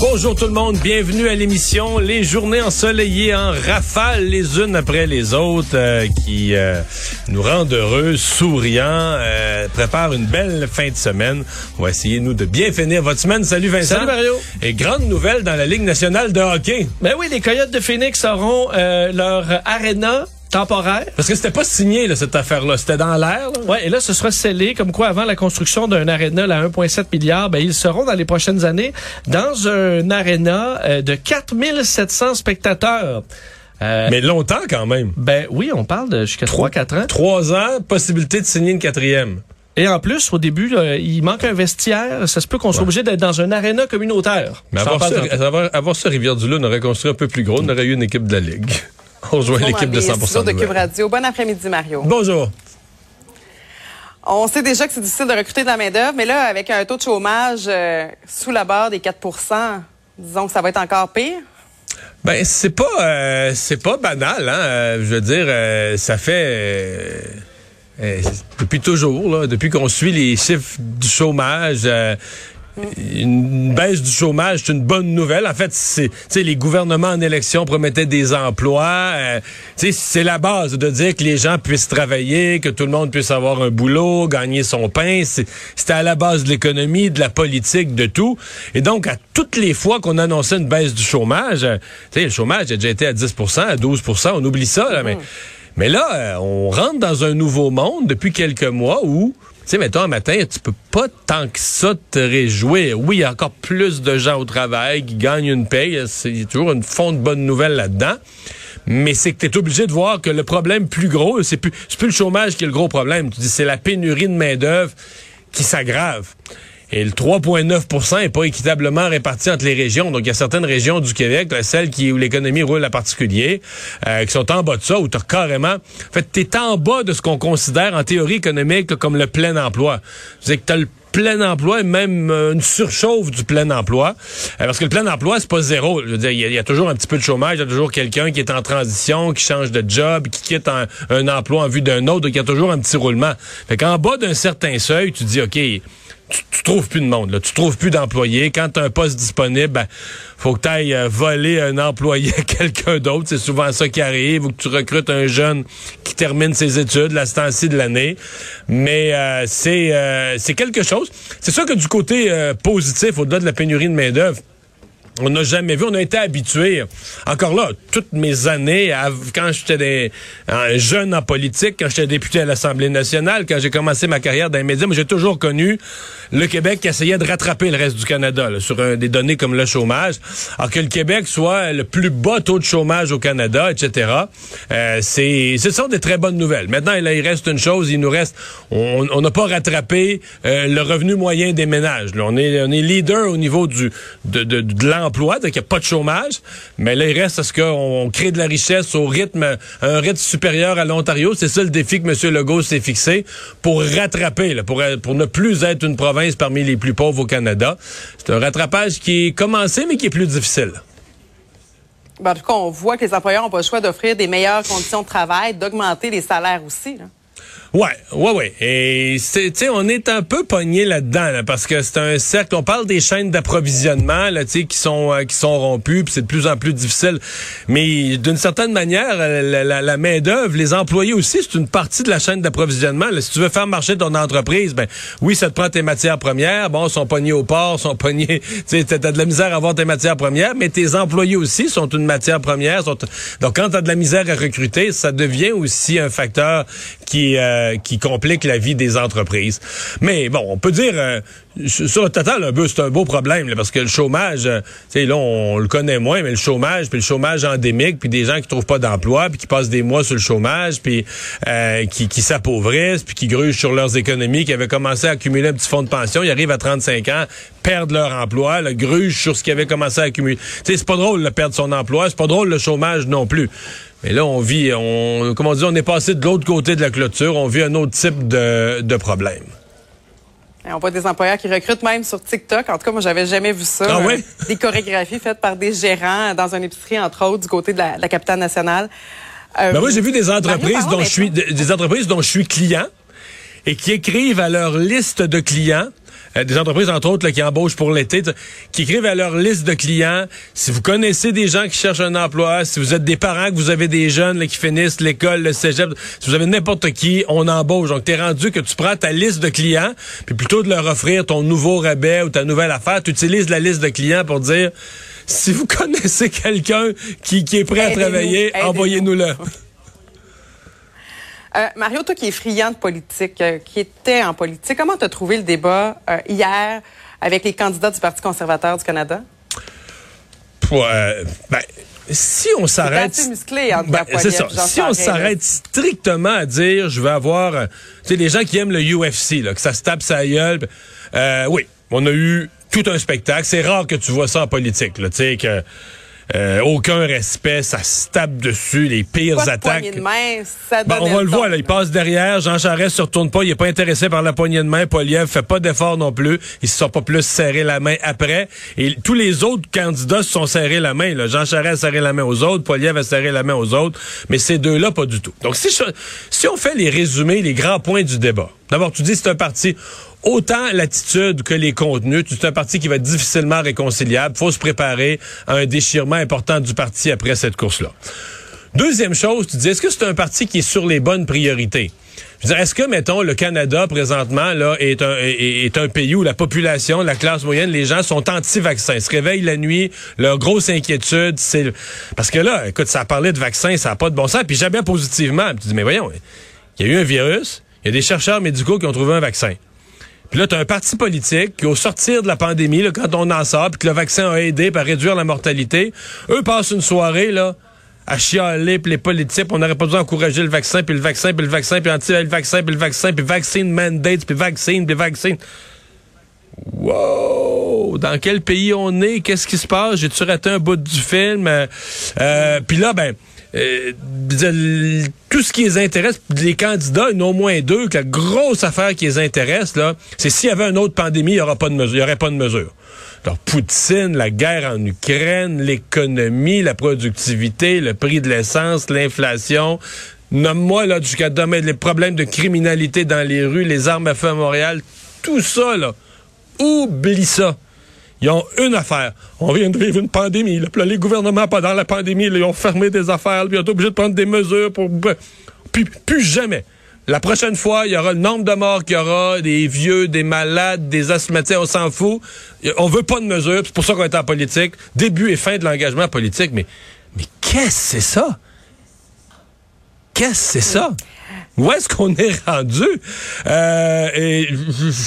Bonjour tout le monde, bienvenue à l'émission Les journées ensoleillées en rafale les unes après les autres euh, qui euh, nous rendent heureux, souriants, euh, préparent une belle fin de semaine. On va essayer nous de bien finir votre semaine. Salut Vincent. Salut Mario. Et grande nouvelle dans la Ligue nationale de hockey. Ben oui, les Coyotes de Phoenix auront euh, leur arena temporaire. Parce que c'était pas signé là, cette affaire-là, c'était dans l'air. là. Ouais, et là, ce sera scellé, comme quoi, avant la construction d'un aréna à 1,7 milliard, ben, ils seront dans les prochaines années dans un aréna euh, de 4700 spectateurs. Euh, Mais longtemps quand même. ben oui, on parle de jusqu'à 3-4 ans. Trois ans, possibilité de signer une quatrième. Et en plus, au début, là, il manque un vestiaire. Ça se peut qu'on soit obligé d'être dans un aréna communautaire. Mais ça, avoir ça Rivière-du-Loup, on aurait construit un peu plus gros, on aurait eu une équipe de la Ligue. On rejoint l'équipe de 100% de Cube. Radio. Bon après-midi, Mario. Bonjour. On sait déjà que c'est difficile de recruter de la main-d'œuvre, mais là, avec un taux de chômage euh, sous la barre des 4% disons que ça va être encore pire? Ben c'est pas euh, c'est pas banal hein. Euh, je veux dire euh, ça fait depuis toujours là, depuis qu'on suit les chiffres du chômage. Une baisse du chômage, c'est une bonne nouvelle. En fait, c'est, tu sais, les gouvernements en élection promettaient des emplois. euh, tu sais, c'est la base de dire que les gens puissent travailler, que tout le monde puisse avoir un boulot, gagner son pain. C'est- C'était à la base de l'économie, de la politique, de tout. Et donc, à toutes les fois qu'on annonçait une baisse du chômage, euh, tu sais, le chômage a déjà été à 10% à 12% on oublie ça, là, mais, mais là, euh, on rentre dans un nouveau monde depuis quelques mois où sais, mettons, un matin, tu peux pas tant que ça te réjouir. Oui, il y a encore plus de gens au travail qui gagnent une paye. C'est toujours une fond de bonne nouvelle là-dedans. Mais c'est que tu es obligé de voir que le problème plus gros, c'est plus, plus le chômage qui est le gros problème. Tu dis, c'est la pénurie de main-d'œuvre qui s'aggrave. Et le 3,9% est pas équitablement réparti entre les régions. Donc, il y a certaines régions du Québec, celles qui, où l'économie roule à particulier, euh, qui sont en bas de ça, où tu carrément... En fait, tu es en bas de ce qu'on considère en théorie économique comme le plein emploi. C'est que tu as le plein emploi et même euh, une surchauffe du plein emploi. Euh, parce que le plein emploi, c'est pas zéro. Je veux dire, il y, a- il y a toujours un petit peu de chômage, il y a toujours quelqu'un qui est en transition, qui change de job, qui quitte un, un emploi en vue d'un autre, donc il y a toujours un petit roulement. Fait qu'en bas d'un certain seuil, tu dis, OK, tu, tu trouves plus de monde, là. tu trouves plus d'employés. Quand tu un poste disponible, ben, faut que tu ailles voler un employé à quelqu'un d'autre. C'est souvent ça qui arrive, ou que tu recrutes un jeune qui termine ses études, la ci de l'année. Mais euh, c'est euh, c'est quelque chose. C'est sûr que du côté euh, positif, au-delà de la pénurie de main-d'œuvre, on n'a jamais vu, on a été habitué. Encore là, toutes mes années, quand j'étais jeune en politique, quand j'étais député à l'Assemblée nationale, quand j'ai commencé ma carrière dans les médias, j'ai toujours connu le Québec qui essayait de rattraper le reste du Canada là, sur des données comme le chômage. Alors que le Québec soit le plus bas taux de chômage au Canada, etc. Euh, c'est, ce sont des très bonnes nouvelles. Maintenant, il reste une chose, il nous reste, on on n'a pas rattrapé euh, le revenu moyen des ménages. là. On est, on est leader au niveau du de, de, de l'emploi, donc il n'y a pas de chômage. Mais là, il reste à ce qu'on crée de la richesse au rythme, un rythme supérieur à l'Ontario. C'est ça le défi que M. Legault s'est fixé pour rattraper, pour ne plus être une province parmi les plus pauvres au Canada. C'est un rattrapage qui est commencé, mais qui est plus difficile. Ben, en tout cas, on voit que les employeurs n'ont pas le choix d'offrir des meilleures conditions de travail, d'augmenter les salaires aussi. là. Ouais, ouais, ouais. Et tu sais, on est un peu pogné là-dedans, là, parce que c'est un cercle. On parle des chaînes d'approvisionnement, là, tu sais, qui sont euh, qui sont rompues, puis c'est de plus en plus difficile. Mais d'une certaine manière, euh, la, main d'œuvre, les employés aussi, c'est une partie de la chaîne d'approvisionnement. Si tu veux faire marcher ton entreprise, ben oui, ça te prend tes matières premières. Bon, sont pognés au port, sont pognés. Tu sais, t'as de la misère à avoir tes matières premières, mais tes employés aussi sont une matière première. Donc, quand t'as de la misère à recruter, ça devient aussi un facteur qui euh, euh, qui complique la vie des entreprises. Mais bon, on peut dire euh, sur le total, un peu, c'est un beau problème parce que le chômage, euh, tu sais, là on, le connaît moins, mais le chômage, puis le chômage endémique, puis des gens qui trouvent pas d'emploi, puis qui passent des mois sur le chômage, puis qui, qui s'appauvrissent, puis qui grugent sur leurs économies, qui avaient commencé à accumuler un petit fonds de pension, ils arrivent à 35 ans, perdent leur emploi, le grugent sur ce qu'ils avaient commencé à accumuler. Tu sais, c'est pas drôle de perdre son emploi, c'est pas drôle le chômage non plus. Mais là, on vit, on, comment dire, on est passé de l'autre côté de la clôture, on vit un autre type de, de problème. on voit des employeurs qui recrutent même sur TikTok. En tout cas, moi, j'avais jamais vu ça. Ah oui? des chorégraphies faites par des gérants dans une épicerie, entre autres, du côté de la, capitale nationale. Euh, ben moi, j'ai vu des entreprises dont je suis, des entreprises dont je suis client et qui écrivent à leur liste de clients euh, des entreprises, entre autres, qui embauchent pour l'été, qui écrivent à leur liste de clients, si vous connaissez des gens qui cherchent un emploi, si vous êtes des parents, que vous avez des jeunes qui finissent l'école, le cégep, si vous avez n'importe qui, on embauche. Donc, t'es rendu que tu prends ta liste de clients, puis plutôt de leur offrir ton nouveau rabais ou ta nouvelle affaire, tu utilises la liste de clients pour dire, si vous connaissez quelqu'un qui, qui est prêt à travailler, envoyez-nous-le. Euh, Mario, toi qui es friand de politique, euh, qui était en politique, comment tu as trouvé le débat euh, hier avec les candidats du Parti conservateur du Canada? ben, si on s'arrête ben, c'est ça. Si on s'arrête strictement à dire je vais avoir tu sais les gens qui aiment le UFC là que ça se tape sa gueule oui, on a eu tout un spectacle, c'est rare que tu vois ça en politique là, tu sais que euh, aucun respect, ça se tape dessus, les pires attaques. De main, ça ben, on va le voir, là, il passe derrière, Jean Charest se retourne pas, il est pas intéressé par la poignée de main, Poliev fait pas d'effort non plus, ils se sont pas plus serré la main après, et tous les autres candidats se sont serrés la main, là. Jean Charest a serré la main aux autres, Poliev a serré la main aux autres, mais ces deux-là, pas du tout. Donc, si, si on fait les résumés, les grands points du débat, d'abord, tu dis c'est un parti, autant l'attitude que les contenus. C'est un parti qui va être difficilement réconciliable. faut se préparer à un déchirement important du parti après cette course-là. Deuxième chose, tu dis, est-ce que c'est un parti qui est sur les bonnes priorités? est-ce que, mettons, le Canada, présentement, là, est un, est, un pays où la population, la classe moyenne, les gens sont anti-vaccins, se réveillent la nuit, leur grosse inquiétude, c'est... Parce que là, écoute, ça a parlé de vaccins, ça n'a pas de bon sens, puis jamais positivement. tu dis, mais voyons, il y a eu un virus, il y a des chercheurs médicaux qui ont trouvé un vaccin. Puis là, tu un parti politique qui, au sortir de la pandémie, quand on en sort, puis que le vaccin a aidé à réduire la mortalité, eux passent une soirée là à chialer, puis les politiques, on n'aurait pas besoin d'encourager le vaccin, puis le vaccin, puis le vaccin, puis anti le vaccin, puis le vaccin, puis vaccine mandate, puis vaccine, puis vaccine. Wow! Dans quel pays on est? Qu'est-ce qui se passe? J'ai-tu raté un bout du film? Euh, euh puis là, ben, euh, tout ce qui les intéresse, les candidats, il au moins deux, que la grosse affaire qui les intéresse, là, c'est s'il y avait une autre pandémie, il n'y aurait pas de mesure. Alors, Poutine, la guerre en Ukraine, l'économie, la productivité, le prix de l'essence, l'inflation. Nomme-moi, là, jusqu'à demain, les problèmes de criminalité dans les rues, les armes à feu à Montréal, tout ça, là. Oublie ça. Ils ont une affaire. On vient de vivre une pandémie. Les gouvernements, pas dans la pandémie, ils ont fermé des affaires. Puis ils ont obligé de prendre des mesures pour... Puis, plus jamais. La prochaine fois, il y aura le nombre de morts qu'il y aura, des vieux, des malades, des asthmatiques, on s'en fout. On veut pas de mesures, c'est pour ça qu'on est en politique. Début et fin de l'engagement politique. Mais, mais qu'est-ce que c'est ça? Qu'est-ce que c'est ça? Où est-ce qu'on est rendu? Euh, et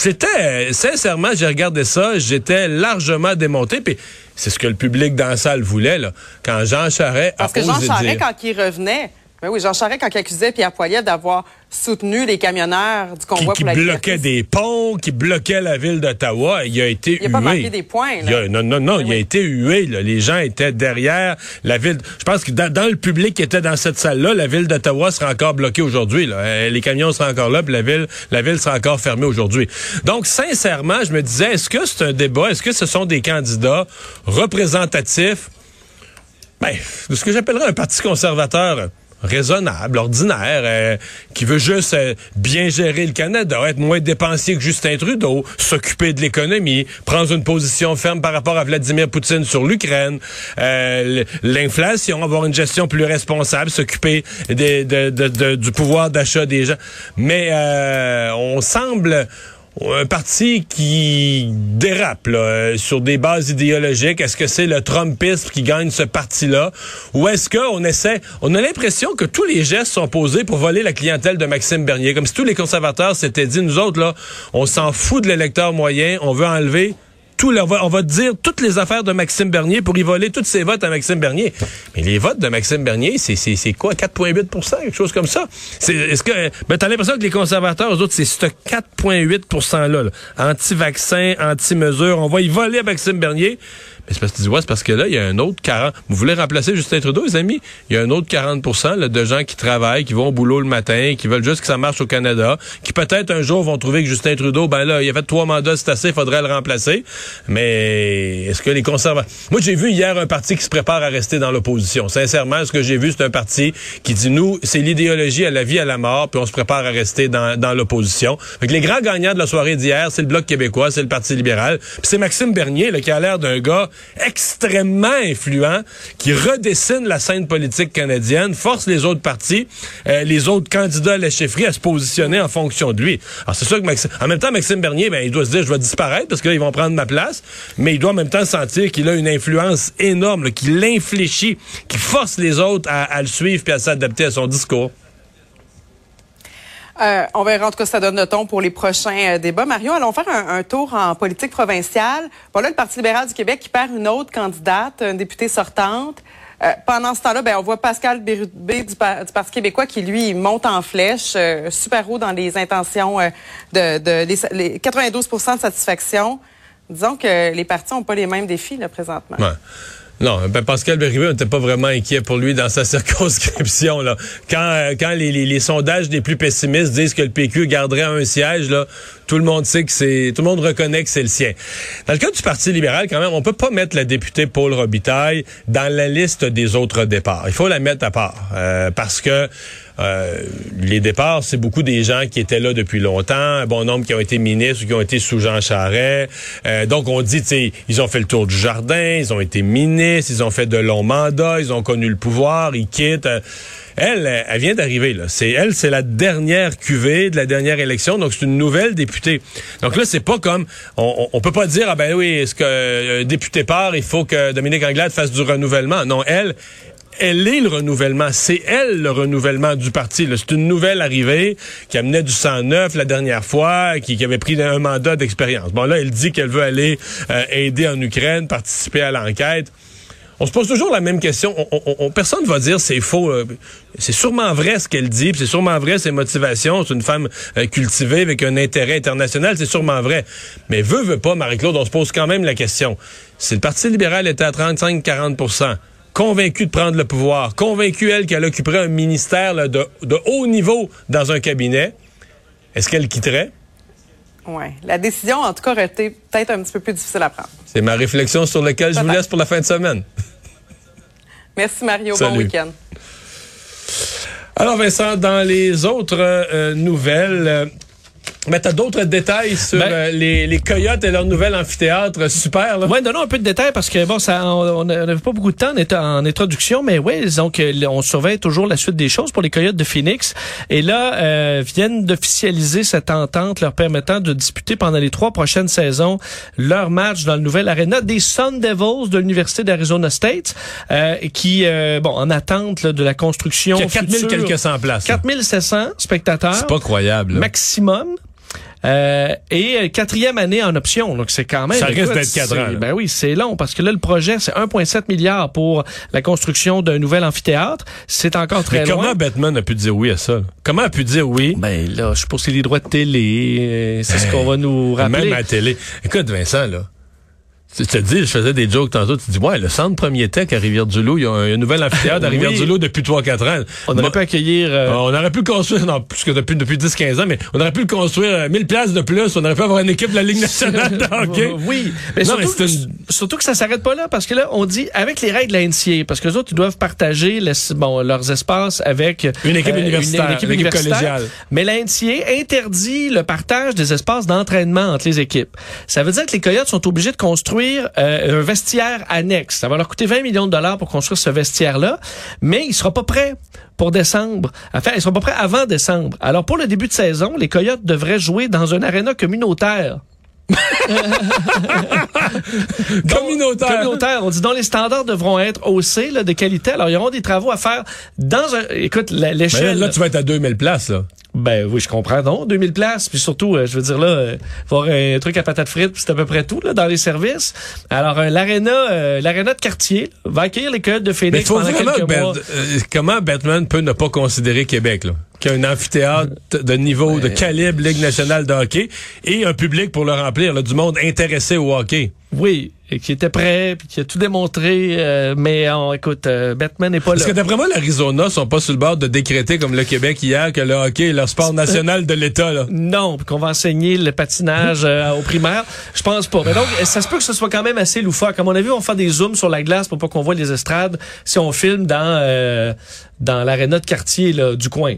j'étais, sincèrement, j'ai regardé ça, j'étais largement démonté. Puis c'est ce que le public dans la salle voulait, là. Quand Jean Charest Parce que Jean Charest, quand il revenait, ben oui, Jean Charest, quand il accusait Pierre Poilievre d'avoir soutenu les camionneurs du convoi qui, qui bloquait des ponts, qui bloquait la ville d'Ottawa, il a été hué. Il a pas marqué des points. Là. non, non, non, ben il a été hué. Là. Les gens étaient derrière la ville. Je pense que dans, le public qui était dans cette salle-là, la ville d'Ottawa sera encore bloquée aujourd'hui. Euh, les camions seront encore là, puis la ville, la ville sera encore fermée aujourd'hui. Donc, sincèrement, je me disais, est-ce que c'est un débat? Est-ce que ce sont des candidats représentatifs? Ben, de ce que j'appellerais un parti conservateur raisonnable, ordinaire, euh, qui veut juste euh, bien gérer le Canada, être moins dépensier que Justin Trudeau, s'occuper de l'économie, prendre une position ferme par rapport à Vladimir Poutine sur l'Ukraine, euh, l'inflation, avoir une gestion plus responsable, s'occuper de- de- de- du pouvoir d'achat des gens. Mais euh, on semble un parti qui dérape euh, sur des bases idéologiques. Est-ce que c'est le Trumpisme qui gagne ce parti-là? Ou est-ce qu'on essaie... On a l'impression que tous les gestes sont posés pour voler la clientèle de Maxime Bernier. Comme si tous les conservateurs s'étaient dit, nous autres, là, on s'en fout de l'électeur moyen, on veut enlever on va- dire toutes les affaires de Maxime Bernier pour y voler tous ses votes à Maxime Bernier. Mais les votes de Maxime Bernier, c'est c'est c'est quoi 4,8% quelque chose comme ça? C'est est-ce que ben t'as l'impression que les conservateurs eux autres c'est ce 4,8 là, là. anti-vaccin, anti-mesure, on va y voler à Maxime Bernier. C'est parce que tu dis, ouais, c'est parce que là, il y a un autre 40. Vous voulez remplacer Justin Trudeau, les amis? Il y a un autre 40 là, de gens qui travaillent, qui vont au boulot le matin, qui veulent juste que ça marche au Canada, qui peut-être un jour vont trouver que Justin Trudeau, ben là, il a fait trois mandats, c'est assez, faudrait le remplacer. Mais est-ce que les conservateurs... Moi, j'ai vu hier un parti qui se prépare à rester dans l'opposition. Sincèrement, ce que j'ai vu, c'est un parti qui dit, nous, c'est l'idéologie à la vie, à la mort, puis on se prépare à rester dans, dans l'opposition. Que les grands gagnants de la soirée d'hier, c'est le Bloc québécois, c'est le Parti libéral, puis c'est Maxime Bernier, qui a l'air d'un gars extrêmement influent, qui redessine la scène politique canadienne, force les autres partis, euh, les autres candidats à la chefferie à se positionner en fonction de lui. Alors c'est sûr que Maxime, en même temps, Maxime Bernier, ben, il doit se dire, je vais disparaître parce que là, ils vont prendre ma place, mais il doit en même temps sentir qu'il a une influence énorme, là, qui l'infléchit, qui force les autres à, à le suivre puis à s'adapter à son discours. Euh, on verra en tout cas ça donne le ton pour les prochains euh, débats. Mario, allons faire un, tour en politique provinciale. Bon là, le Parti libéral du Québec qui perd une autre candidate, une députée sortante. Euh, pendant ce temps-là, ben, on voit Pascal Bérubé du, Par- du Parti québécois qui, lui, monte en flèche, euh, super haut dans les intentions de, de les, les 92% de satisfaction. Disons que les partis n'ont pas les mêmes défis là, présentement. Ouais. Non, ben Pascal Bérubé, on n'était pas vraiment inquiet pour lui dans sa circonscription. Là. Quand, euh, quand les, les- les sondages les plus pessimistes disent que le PQ garderait un siège, là, tout le monde sait que c'est. Tout le monde reconnaît que c'est le sien. Dans le cas du Parti libéral, quand même, on peut pas mettre la députée Paul Robitaille dans la liste des autres départs. Il faut la mettre à part. euh, parce que euh, les départs, c'est beaucoup des gens qui étaient là depuis longtemps, un bon nombre qui ont été ministres ou qui ont été sous Jean Charest. Euh, donc, on dit, tu ils ont fait le tour du jardin, ils ont été ministres, ils ont fait de longs mandats, ils ont connu le pouvoir, ils quittent. Euh, Elle, elle vient d'arriver. là. C'est elle, c'est la dernière cuvée de la dernière élection, donc c'est une nouvelle députée. Donc là, c'est pas comme on, on, peut pas dire ah ben oui, est-ce que euh, député part, il faut que Dominique Anglade fasse du renouvellement. Non, elle, elle est le renouvellement. C'est elle le renouvellement du parti. C'est une nouvelle arrivée qui amenait du sang neuf la dernière fois, qui, avait pris un mandat d'expérience. Bon là, elle dit qu'elle veut aller euh, aider en Ukraine, participer à l'enquête. On se pose toujours la même question. On, on- on- personne va dire c'est faux. euh, C'est sûrement vrai ce qu'elle dit, c'est sûrement vrai ses motivations. C'est une femme euh, cultivée avec un intérêt international, c'est sûrement vrai. Mais veut, veut pas, Marie-Claude, on se pose quand même la question. Si le Parti libéral était à 35-40 convaincu de prendre le pouvoir, convaincu, elle, qu'elle occuperait un ministère là, de, de haut niveau dans un cabinet, est-ce qu'elle quitterait? Ouais. La décision, en tout cas, aurait été peut-être un petit peu plus difficile à prendre. C'est ma réflexion sur laquelle je vous laisse pour la fin de semaine. Merci, Mario. Bon Salut. week-end. Alors Vincent, dans les autres euh, nouvelles, euh, ben, t'as d'autres détails sur Ben- euh, les, les coyotes et leur nouvel amphithéâtre super là. Ouais, donnons un peu de détails parce que bon, ça, on n'avait pas beaucoup de temps en, introduction, mais ouais, donc on surveille toujours la suite des choses pour les Coyotes de Phoenix. Et là, euh, viennent d'officialiser cette entente leur permettant de disputer pendant les trois prochaines saisons leur match dans le nouvel aréna des Sun Devils de l'université d'Arizona State, euh, qui euh, bon en attente là, de la construction. Il y a 4000 future. quelques cent places. là. 4700 spectateurs. C'est pas croyable. là. maximum. Euh, et euh, quatrième année en option, donc c'est quand même. Ça risque d'être quatre ans. Ben oui, c'est long parce que là le projet c'est 1,7 milliard pour la construction d'un nouvel amphithéâtre. C'est encore très Mais comment loin. Batman a pu dire oui à ça? Comment a pu dire oui? Ben là, je suppose que c'est les droits de télé, euh, c'est ce qu'on va nous rappeler. Même à la télé. Écoute, Vincent, là. Tu te dis, je faisais des jokes tantôt, tu dis, ouais, le centre premier tech à Rivière-du-Loup, il y a un, nouvel amphithéâtre à. Rivière-du-Loup depuis 3-4 ans. On aurait pu accueillir... euh, Euh, on aurait pu le construire, non, plus que depuis, depuis 10-15 ans, mais on aurait pu le construire euh, 1000 places de plus, on aurait pu avoir une équipe de la Ligue nationale de hockey. Oui, mais, Non, surtout, mais une- surtout que ça s'arrête pas là parce que là on dit avec les règles de la NCA parce que les autres ils doivent partager les- bon, leurs espaces avec euh, Une équipe universitaire, une équipe universitaire. collégiale. Mais la NCA interdit le partage des espaces d'entraînement entre les équipes. Ça veut dire que les Coyotes sont obligés de construire euh, un vestiaire annexe. Ça va leur coûter 20 millions de dollars pour construire ce vestiaire-là, mais il sera pas prêt pour décembre. Enfin, ils seront pas prêts avant décembre. Alors pour le début de saison, les Coyotes devraient jouer dans un aréna communautaire. Communautaire. communautaire. On dit dont les standards devront être haussés là, de qualité. Alors, il y aura des travaux à faire dans un... Écoute, Mais là, l'échelle... là, tu vas être à 2000 places, là. Ben oui, je comprends. Non, 2000 places. Puis surtout, euh, je veux dire là, euh, voir un truc à patates frites, c'est à peu près tout là dans les services. Alors, euh, l'aréna, euh, l'aréna de quartier là, va accueillir les Coyotes de Mais Phoenix faut pendant vraiment quelques que mois. Bat- euh, comment Batman peut ne pas considérer Québec, là? Qu'il y a un amphithéâtre de niveau, de calibre Ligue nationale de hockey et un public pour le remplir, là, du monde intéressé au hockey. Oui, et qui était prêt, puis qui a tout démontré. euh, mais on, écoute, euh, Batman n'est pas Parce là. que d'après moi, l'Arizona sont pas sur le bord de décréter comme le Québec hier que le hockey est leur sport national de l'État, là. Non, puis qu'on va enseigner le patinage euh, au primaire. Je pense pas. Mais donc, ça se peut que ce soit quand même assez loufoque. Comme on a vu, on fait des zooms sur la glace pour pas qu'on voit les estrades si on filme dans euh, dans l'aréna de quartier là, du coin.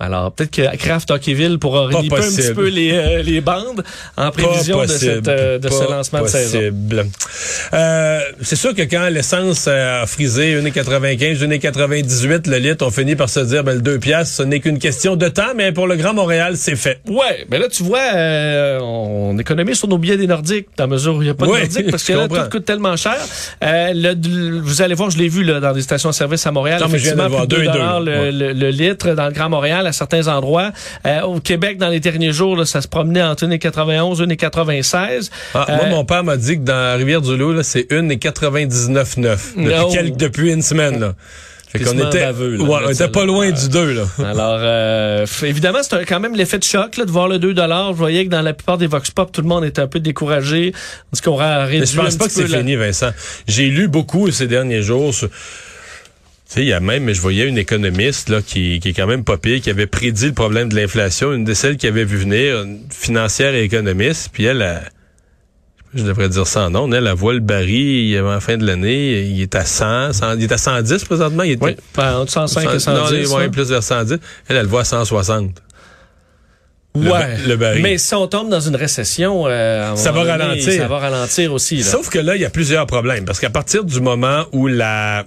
Alors, peut-être que Kraft Hockeyville pourra Pas reliper un petit possible. peu les, euh, les bandes en prévision de, cette, euh, de ce lancement de saison. possible. Euh, c'est sûr que quand l'essence a frisé 1,95, 1,98 le litre, on finit par se dire, ben, le 2 piastres, ce n'est qu'une question de temps, mais pour le Grand Montréal, c'est fait. Ouais, mais là, tu vois, euh, on économise sur nos billets des Nordiques, dans la mesure où il n'y a pas de Oui, Nordiques, parce que là, comprends. tout coûte tellement cher. Euh, le- vous allez voir, je l'ai vu là, dans des stations-service à Montréal. Non, mais je viens de effectivement, voir, plus de le, ouais. le- le litre dans le Grand Montréal, à certains endroits. Euh, au Québec, dans les derniers jours, là, ça se promenait entre 1,91 1,96. Ah, Euh, Moi, mon père m'a dit que dans la Rivière-du-Loup, c'est 1,99,9 depuis, No. quelques- depuis une semaine. Là. Fait qu'on était, baveux, là, ouais, on était pas loin du 2. Là. Alors, euh, évidemment, c'est quand même l'effet de choc là, de voir le 2 Je voyais que dans la plupart des Vox Pop, tout le monde était un peu découragé. Est-ce qu'on aura réduit Mais je pense un pas que c'est la- fini, Vincent. J'ai lu beaucoup ces derniers jours. sur- Tu sais, il y a même, je voyais une économiste là qui, qui est quand même pas pire, qui avait prédit le problème de l'inflation, une de celles qui avait vu venir, une financière et économiste, puis elle, a- je devrais dire ça en nom, elle, elle voit le baril en fin de l'année, il est à 100, 100 il est à 110 présentement, il était Oui, entre 105 et 110. non, ouais, plus vers 110. Elle, elle le voit à 160. Le Ouais, le baril. Mais si on tombe dans une récession, euh, Ça va donné, ralentir. Ça va ralentir aussi. Là. Sauf que là, il y a plusieurs problèmes. Parce qu'à partir du moment où la.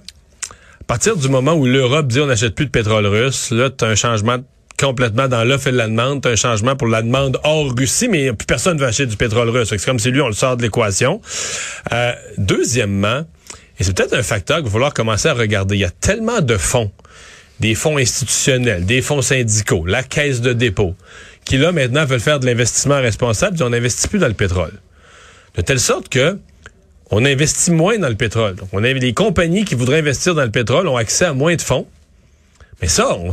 Partir du moment où l'Europe dit on n'achète plus de pétrole russe, là, tu as un changement complètement dans l'offre et la demande. Tu un changement pour la demande hors Russie, mais plus personne ne veut acheter du pétrole russe. C'est comme si lui, on le sort de l'équation. Euh, deuxièmement, et c'est peut-être un facteur qu'il va falloir commencer à regarder, il y a tellement de fonds, des fonds institutionnels, des fonds syndicaux, la caisse de dépôt, qui là maintenant veulent faire de l'investissement responsable, puis on n'investit plus dans le pétrole. De telle sorte que on investit moins dans le pétrole. Donc, on a les compagnies qui voudraient investir dans le pétrole ont accès à moins de fonds. Mais ça, on,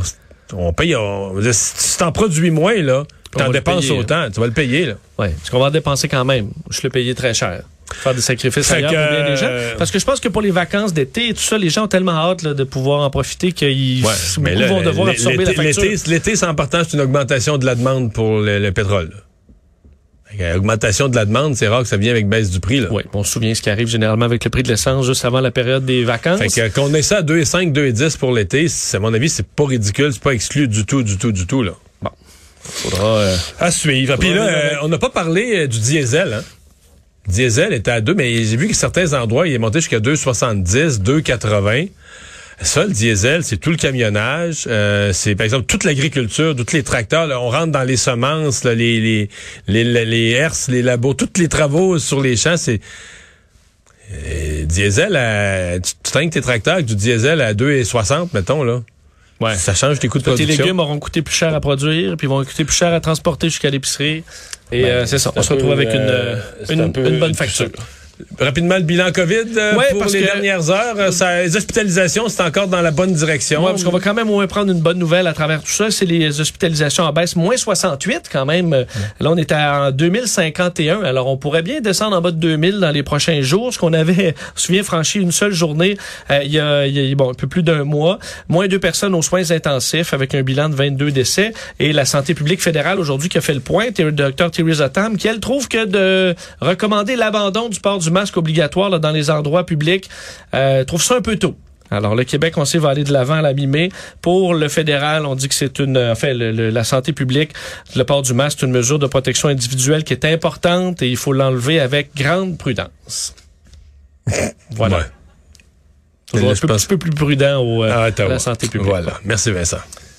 on paye. on- si tu t'en produis moins, là, t'en dépenses payer, autant, tu vas le payer, là. Ouais, parce qu'on va en dépenser quand même. Je le payais très cher. Faire des sacrifices ailleurs que, pour bien des gens. euh, Parce que je pense que pour les vacances d'été et tout ça, les gens ont tellement hâte là, de pouvoir en profiter qu'ils Ouais, vont devoir absorber la facture. L'été, l'été, c'est en partant, c'est une augmentation de la demande pour le, le pétrole. Que, Augmentation de la demande, c'est rare que ça vienne avec baisse du prix. Là. Oui, on se souvient ce qui arrive généralement avec le prix de l'essence juste avant la période des vacances. Fait que qu'on ait ça à 2,5, 2,10 pour l'été, à mon avis, c'est pas ridicule, c'est pas exclu du tout, du tout, du tout. Là. faudra, euh, À suivre. Puis là, euh, on n'a pas parlé euh, du diesel. Hein? Diesel était à 2, mais j'ai vu que certains endroits, il est monté jusqu'à 2,70, 2,80. Ça, le diesel, c'est tout le camionnage. euh, c'est, par exemple, toute l'agriculture, tous les tracteurs. là, on rentre dans les semences, là, les, les, les, les, herses, les labos, tous les travaux sur les champs. C'est euh, diesel, à, tu, tu tes tracteurs avec du diesel à 2,60, mettons. là. ouais. Ça change tes coûts de Tes production. légumes auront coûté plus cher à produire, puis vont coûter plus cher à transporter jusqu'à l'épicerie. Et euh, c'est ça, on se retrouve avec une, un une bonne facture. Rapidement, le bilan COVID euh, Ouais, pour parce les que- dernières heures. Euh, ça- les hospitalisations, c'est encore dans la bonne direction. Ouais, parce qu'on va quand même au moins prendre une bonne nouvelle à travers tout ça. C'est les hospitalisations en baisse. Moins 68 quand même. Là, on est à en 2051. Alors, on pourrait bien descendre en bas de 2000 dans les prochains jours. Ce qu'on avait, on se souvient, franchi une seule journée euh, il, y a, il y a, bon, un peu plus d'un mois. Moins deux personnes aux soins intensifs avec un bilan de 22 décès. Et la santé publique fédérale aujourd'hui qui a fait le point, le docteur Theresa Tam, qui elle trouve que de recommander l'abandon du port du masque obligatoire là, dans les endroits publics, euh, trouve ça un peu tôt. Alors, le Québec, on sait, va aller de l'avant à la mi-mai. Pour le fédéral, on dit que c'est une, euh, enfin, le- le- la santé publique, le port du masque, c'est une mesure de protection individuelle qui est importante et il faut l'enlever avec grande prudence. Voilà. Ouais. Toujours un je peu- pense- petit peu plus prudent au, euh, Ah, à la santé publique. Voilà. Merci, Vincent.